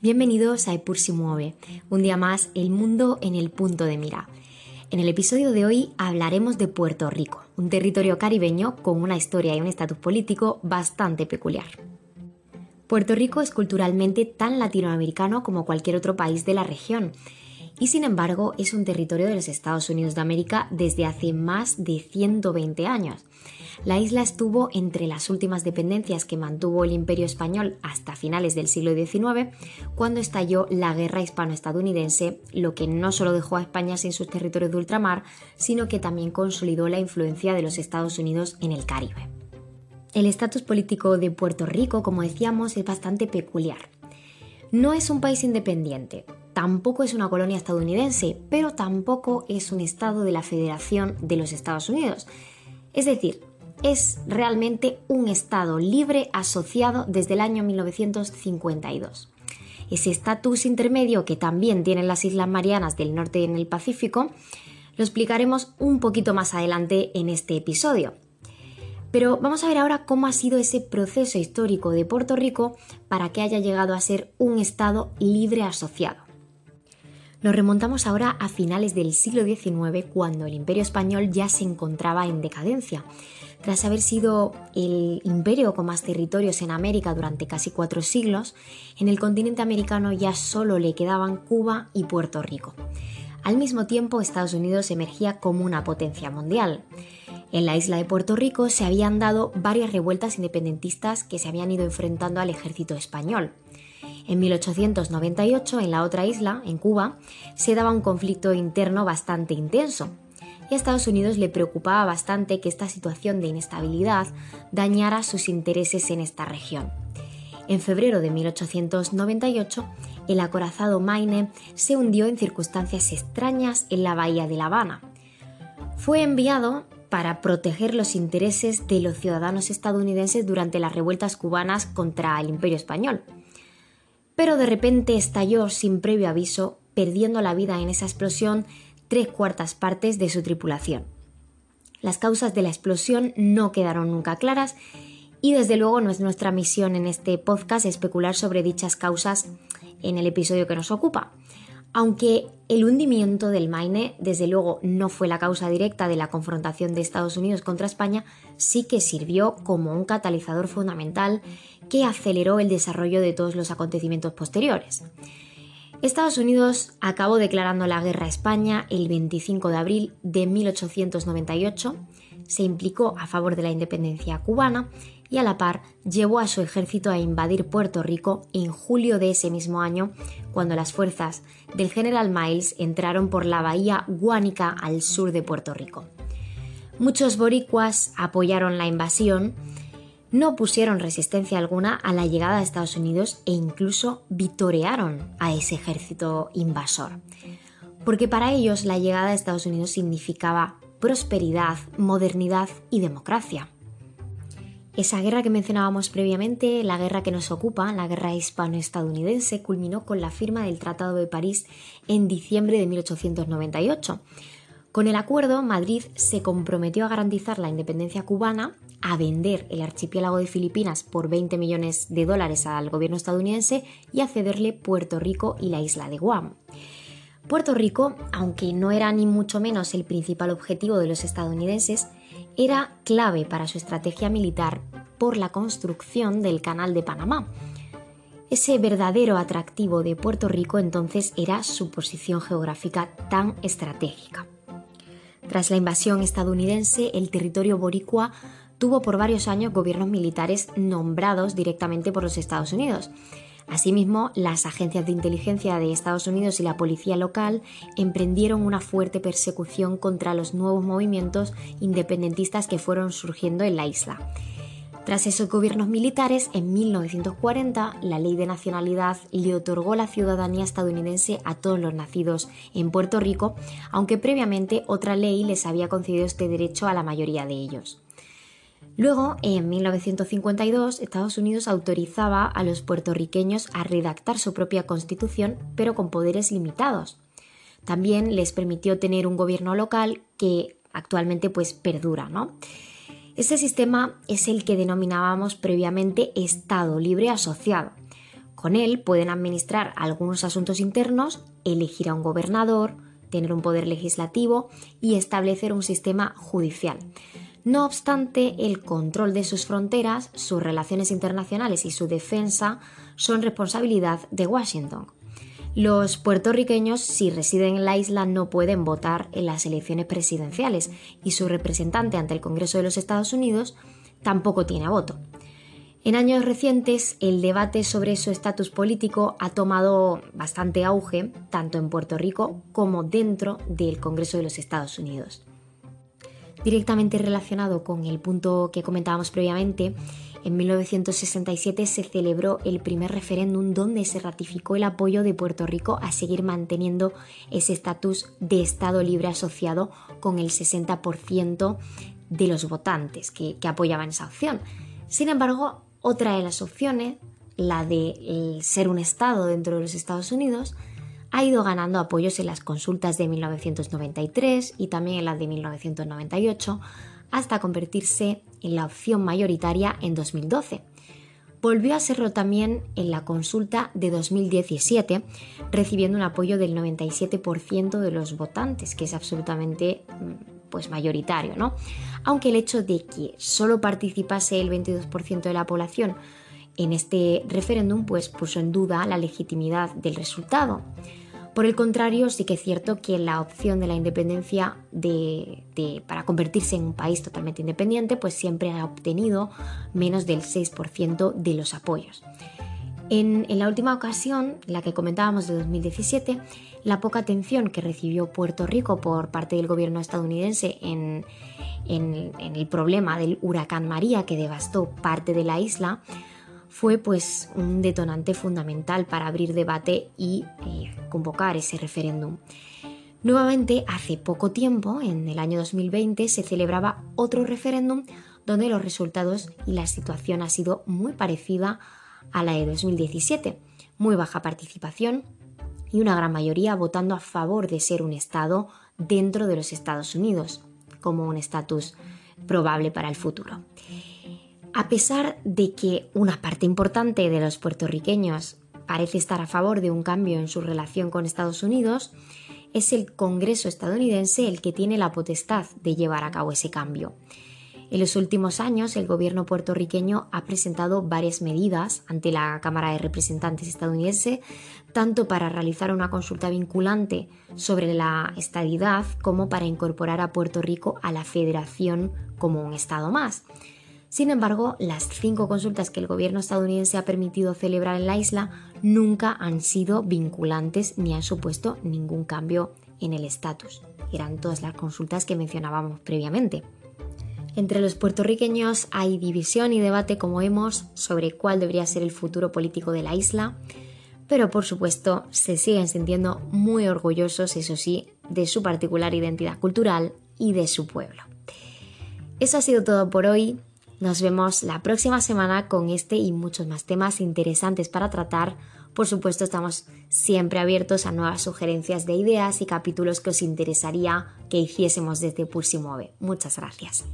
Bienvenidos a Epur si mueve, un día más el mundo en el punto de mira. En el episodio de hoy hablaremos de Puerto Rico, un territorio caribeño con una historia y un estatus político bastante peculiar. Puerto Rico es culturalmente tan latinoamericano como cualquier otro país de la región y sin embargo es un territorio de los Estados Unidos de América desde hace más de 120 años. La isla estuvo entre las últimas dependencias que mantuvo el Imperio español hasta finales del siglo XIX, cuando estalló la guerra hispano-estadounidense, lo que no solo dejó a España sin sus territorios de ultramar, sino que también consolidó la influencia de los Estados Unidos en el Caribe. El estatus político de Puerto Rico, como decíamos, es bastante peculiar. No es un país independiente, tampoco es una colonia estadounidense, pero tampoco es un estado de la Federación de los Estados Unidos. Es decir, es realmente un Estado libre asociado desde el año 1952. Ese estatus intermedio que también tienen las Islas Marianas del Norte en el Pacífico lo explicaremos un poquito más adelante en este episodio. Pero vamos a ver ahora cómo ha sido ese proceso histórico de Puerto Rico para que haya llegado a ser un Estado libre asociado. Nos remontamos ahora a finales del siglo XIX, cuando el imperio español ya se encontraba en decadencia. Tras haber sido el imperio con más territorios en América durante casi cuatro siglos, en el continente americano ya solo le quedaban Cuba y Puerto Rico. Al mismo tiempo, Estados Unidos emergía como una potencia mundial. En la isla de Puerto Rico se habían dado varias revueltas independentistas que se habían ido enfrentando al ejército español. En 1898, en la otra isla, en Cuba, se daba un conflicto interno bastante intenso. Y a Estados Unidos le preocupaba bastante que esta situación de inestabilidad dañara sus intereses en esta región. En febrero de 1898, el acorazado Maine se hundió en circunstancias extrañas en la bahía de La Habana. Fue enviado para proteger los intereses de los ciudadanos estadounidenses durante las revueltas cubanas contra el Imperio español pero de repente estalló sin previo aviso, perdiendo la vida en esa explosión tres cuartas partes de su tripulación. Las causas de la explosión no quedaron nunca claras y desde luego no es nuestra misión en este podcast especular sobre dichas causas en el episodio que nos ocupa. Aunque el hundimiento del Maine, desde luego, no fue la causa directa de la confrontación de Estados Unidos contra España, sí que sirvió como un catalizador fundamental que aceleró el desarrollo de todos los acontecimientos posteriores. Estados Unidos acabó declarando la guerra a España el 25 de abril de 1898, se implicó a favor de la independencia cubana y a la par llevó a su ejército a invadir Puerto Rico en julio de ese mismo año, cuando las fuerzas del general Miles entraron por la bahía Guánica al sur de Puerto Rico. Muchos boricuas apoyaron la invasión, no pusieron resistencia alguna a la llegada de Estados Unidos e incluso vitorearon a ese ejército invasor. Porque para ellos la llegada de Estados Unidos significaba prosperidad, modernidad y democracia. Esa guerra que mencionábamos previamente, la guerra que nos ocupa, la guerra hispano-estadounidense, culminó con la firma del Tratado de París en diciembre de 1898. Con el acuerdo, Madrid se comprometió a garantizar la independencia cubana, a vender el archipiélago de Filipinas por 20 millones de dólares al gobierno estadounidense y a cederle Puerto Rico y la isla de Guam. Puerto Rico, aunque no era ni mucho menos el principal objetivo de los estadounidenses, era clave para su estrategia militar por la construcción del Canal de Panamá. Ese verdadero atractivo de Puerto Rico entonces era su posición geográfica tan estratégica. Tras la invasión estadounidense, el territorio boricua tuvo por varios años gobiernos militares nombrados directamente por los Estados Unidos. Asimismo, las agencias de inteligencia de Estados Unidos y la policía local emprendieron una fuerte persecución contra los nuevos movimientos independentistas que fueron surgiendo en la isla. Tras esos gobiernos militares, en 1940, la ley de nacionalidad le otorgó la ciudadanía estadounidense a todos los nacidos en Puerto Rico, aunque previamente otra ley les había concedido este derecho a la mayoría de ellos. Luego, en 1952, Estados Unidos autorizaba a los puertorriqueños a redactar su propia constitución, pero con poderes limitados. También les permitió tener un gobierno local que actualmente pues perdura, ¿no? Este sistema es el que denominábamos previamente Estado Libre Asociado, Con él pueden administrar algunos asuntos internos, elegir a un gobernador, tener un poder legislativo y establecer un sistema judicial. No obstante, el control de sus fronteras, sus relaciones internacionales y su defensa son responsabilidad de Washington. Los puertorriqueños, si residen en la isla, no pueden votar en las elecciones presidenciales y su representante ante el Congreso de los Estados Unidos tampoco tiene voto. En años recientes, el debate sobre su estatus político ha tomado bastante auge, tanto en Puerto Rico como dentro del Congreso de los Estados Unidos. Directamente relacionado con el punto que comentábamos previamente, en 1967 se celebró el primer referéndum donde se ratificó el apoyo de Puerto Rico a seguir manteniendo ese estatus de Estado libre asociado con el 60% de los votantes que, apoyaban esa opción. Sin embargo, otra de las opciones, la de ser un Estado dentro de los Estados Unidos, ha ido ganando apoyos en las consultas de 1993 y también en las de 1998, hasta convertirse en la opción mayoritaria en 2012. Volvió a serlo también en la consulta de 2017, recibiendo un apoyo del 97% de los votantes, que es absolutamente mm, pues mayoritario, ¿no? Aunque el hecho de que solo participase el 22% de la población en este referéndum pues puso en duda la legitimidad del resultado. Por el contrario, sí que es cierto que la opción de la independencia de, para convertirse en un país totalmente independiente pues siempre ha obtenido menos del 6% de los apoyos. En, la última ocasión, la que comentábamos de 2017, la poca atención que recibió Puerto Rico por parte del gobierno estadounidense en, el problema del huracán María que devastó parte de la isla fue pues un detonante fundamental para abrir debate y eh, convocar ese referéndum. Nuevamente, hace poco tiempo, en el año 2020, se celebraba otro referéndum donde los resultados y la situación ha sido muy parecida a la de 2017, muy baja participación y una gran mayoría votando a favor de ser un Estado dentro de los Estados Unidos, como un estatus probable para el futuro. A pesar de que una parte importante de los puertorriqueños parece estar a favor de un cambio en su relación con Estados Unidos, es el Congreso estadounidense el que tiene la potestad de llevar a cabo ese cambio. En los últimos años, el gobierno puertorriqueño ha presentado varias medidas ante la Cámara de Representantes estadounidense, tanto para realizar una consulta vinculante sobre la estadidad como para incorporar a Puerto Rico a la federación como un Estado más. Sin embargo, las cinco consultas que el gobierno estadounidense ha permitido celebrar en la isla nunca han sido vinculantes ni han supuesto ningún cambio en el estatus. Eran todas las consultas que mencionábamos previamente. Entre los puertorriqueños hay división y debate, como vemos, sobre cuál debería ser el futuro político de la isla, pero por supuesto se siguen sintiendo muy orgullosos, eso sí, de su particular identidad cultural y de su pueblo. Eso ha sido todo por hoy. Nos vemos la próxima semana con este y muchos más temas interesantes para tratar. Por supuesto, estamos siempre abiertos a nuevas sugerencias de ideas y capítulos que os interesaría que hiciésemos desde Pulsi Mueve. Muchas gracias.